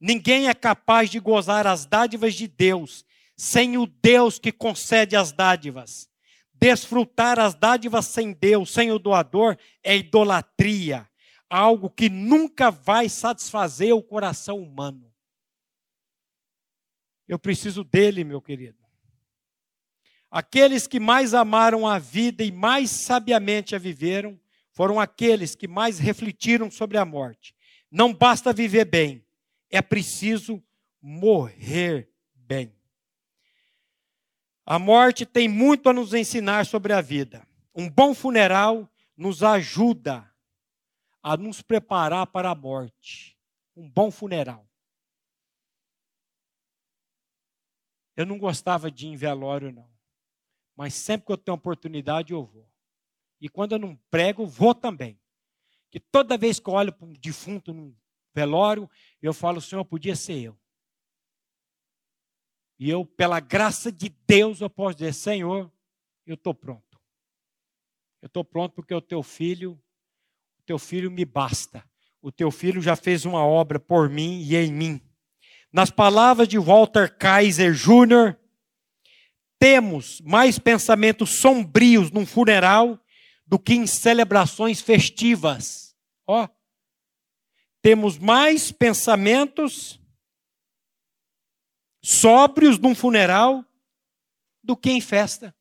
Ninguém é capaz de gozar as dádivas de Deus sem o Deus que concede as dádivas. Desfrutar as dádivas sem Deus, sem o doador, é idolatria, algo que nunca vai satisfazer o coração humano. Eu preciso dele, meu querido. Aqueles que mais amaram a vida e mais sabiamente a viveram foram aqueles que mais refletiram sobre a morte. Não basta viver bem, é preciso morrer bem. A morte tem muito a nos ensinar sobre a vida. Um bom funeral nos ajuda a nos preparar para a morte. Um bom funeral. Eu não gostava de ir em velório, não. Mas sempre que eu tenho oportunidade, eu vou. E quando eu não prego, vou também. Que toda vez que eu olho para um defunto num velório, eu falo, Senhor, podia ser eu. E eu, pela graça de Deus, eu posso dizer, Senhor, eu estou pronto. Eu estou pronto porque o teu filho, o teu filho me basta. O teu filho já fez uma obra por mim e em mim. Nas palavras de Walter Kaiser Jr., temos mais pensamentos sombrios num funeral do que em celebrações festivas. Ó, temos mais pensamentos sóbrios num funeral do que em festa.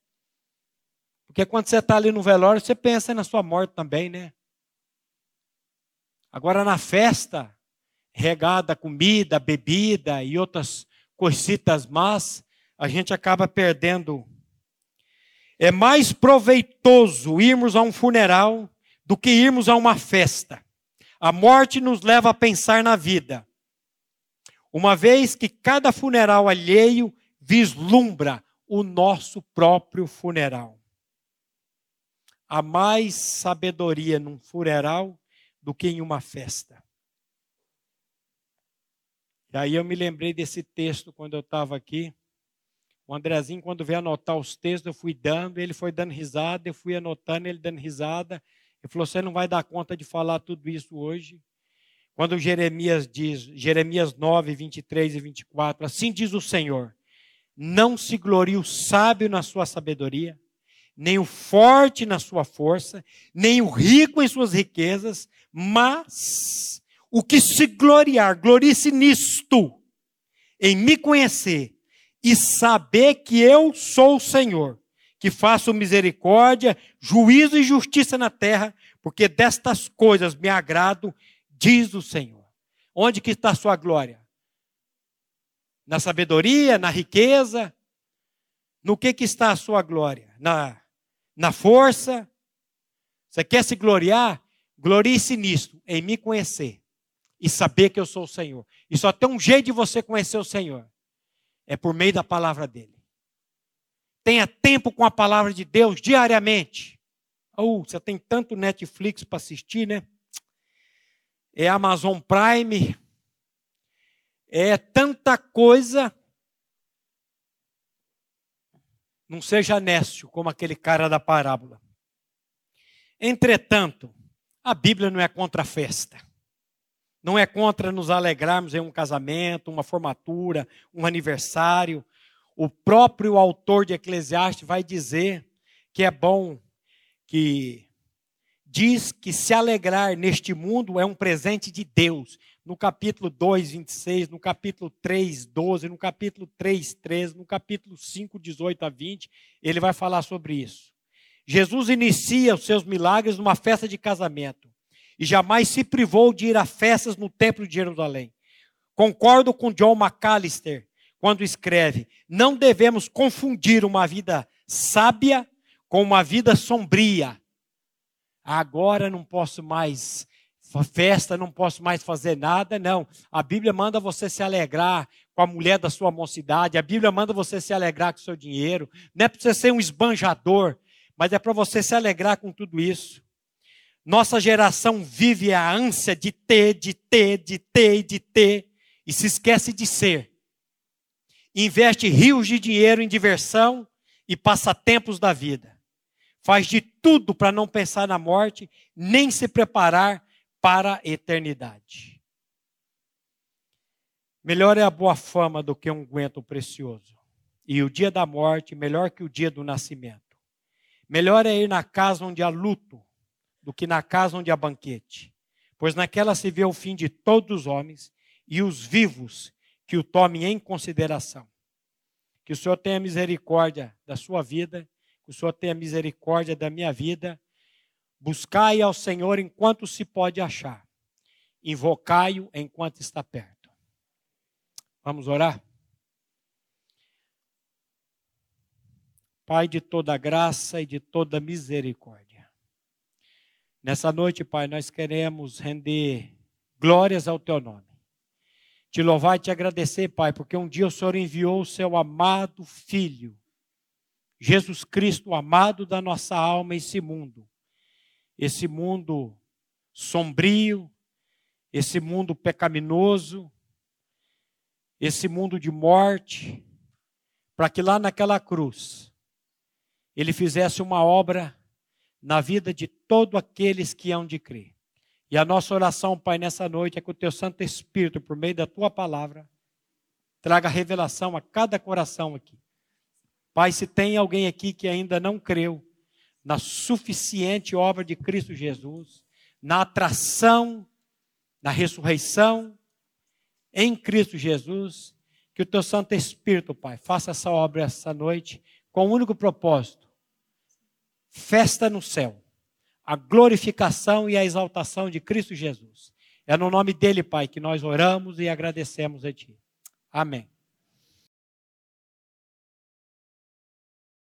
Porque quando você está ali no velório, você pensa na sua morte também, né? Agora na festa, regada comida, bebida e outras coisitas más, a gente acaba perdendo. É mais proveitoso irmos a um funeral do que irmos a uma festa. A morte nos leva a pensar na vida. Uma vez que cada funeral alheio vislumbra o nosso próprio funeral. Há mais sabedoria num funeral do que em uma festa. E aí eu me lembrei desse texto quando eu estava aqui. O Andrezinho, quando veio anotar os textos, eu fui dando, ele foi dando risada, eu fui anotando, ele dando risada. Ele falou: Você não vai dar conta de falar tudo isso hoje. Quando Jeremias diz, Jeremias 9, 23 e 24, assim diz o Senhor: Não se glorie o sábio na sua sabedoria, nem o forte na sua força, nem o rico em suas riquezas, mas o que se gloriar, glorie-se nisto, em me conhecer e saber que eu sou o Senhor que faço misericórdia, juízo e justiça na terra, porque destas coisas me agrado, diz o Senhor. Onde que está a sua glória? Na sabedoria, na riqueza? No que que está a sua glória? Na, na força? Você quer se gloriar? Glorie-se nisto, em me conhecer e saber que eu sou o Senhor. E só tem um jeito de você conhecer o Senhor. É por meio da palavra dele. Tenha tempo com a palavra de Deus diariamente. Ou oh, você tem tanto Netflix para assistir, né? É Amazon Prime. É tanta coisa. Não seja nécio como aquele cara da parábola. Entretanto, a Bíblia não é contra a festa. Não é contra nos alegrarmos em um casamento, uma formatura, um aniversário o próprio autor de Eclesiastes vai dizer que é bom que diz que se alegrar neste mundo é um presente de Deus. No capítulo 2, 26, no capítulo 3, 12, no capítulo 3, 13, no capítulo 5, 18 a 20, ele vai falar sobre isso. Jesus inicia os seus milagres numa festa de casamento e jamais se privou de ir a festas no Templo de Jerusalém. Concordo com John McAllister quando escreve: não devemos confundir uma vida sábia com uma vida sombria. Agora não posso mais festa, não posso mais fazer nada, não. A Bíblia manda você se alegrar com a mulher da sua mocidade, a Bíblia manda você se alegrar com o seu dinheiro. Não é para você ser um esbanjador, mas é para você se alegrar com tudo isso. Nossa geração vive a ânsia de ter, de ter, de ter, de ter, e se esquece de ser investe rios de dinheiro em diversão e passatempos da vida. Faz de tudo para não pensar na morte, nem se preparar para a eternidade. Melhor é a boa fama do que um unguento precioso, e o dia da morte melhor que o dia do nascimento. Melhor é ir na casa onde há luto do que na casa onde há banquete, pois naquela se vê o fim de todos os homens e os vivos que o tomem em consideração. Que o Senhor tenha misericórdia da sua vida, que o Senhor tenha misericórdia da minha vida. Buscai ao Senhor enquanto se pode achar, invocai-o enquanto está perto. Vamos orar? Pai de toda graça e de toda misericórdia. Nessa noite, Pai, nós queremos render glórias ao Teu nome. Te louvar e te agradecer, Pai, porque um dia o Senhor enviou o Seu amado Filho, Jesus Cristo, o amado da nossa alma, esse mundo. Esse mundo sombrio, esse mundo pecaminoso, esse mundo de morte, para que lá naquela cruz ele fizesse uma obra na vida de todos aqueles que hão de crer. E a nossa oração, Pai, nessa noite é que o Teu Santo Espírito, por meio da Tua palavra, traga revelação a cada coração aqui. Pai, se tem alguém aqui que ainda não creu na suficiente obra de Cristo Jesus, na atração, na ressurreição em Cristo Jesus, que o Teu Santo Espírito, Pai, faça essa obra essa noite com o um único propósito festa no céu, a glorificação e a exaltação de Cristo Jesus. É no nome dele, Pai, que nós oramos e agradecemos a Ti. Amém.